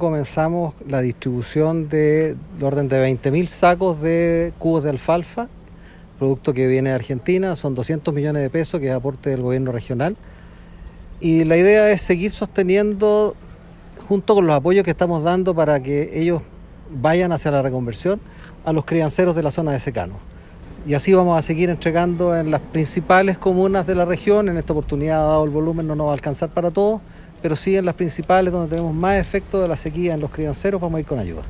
Comenzamos la distribución de orden de 20.000 sacos de cubos de alfalfa, producto que viene de Argentina, son 200 millones de pesos que es aporte del gobierno regional. Y la idea es seguir sosteniendo, junto con los apoyos que estamos dando para que ellos vayan hacia la reconversión, a los crianceros de la zona de secano. Y así vamos a seguir entregando en las principales comunas de la región. En esta oportunidad, dado el volumen, no nos va a alcanzar para todos, pero sí en las principales donde tenemos más efecto de la sequía en los crianceros, vamos a ir con ayuda.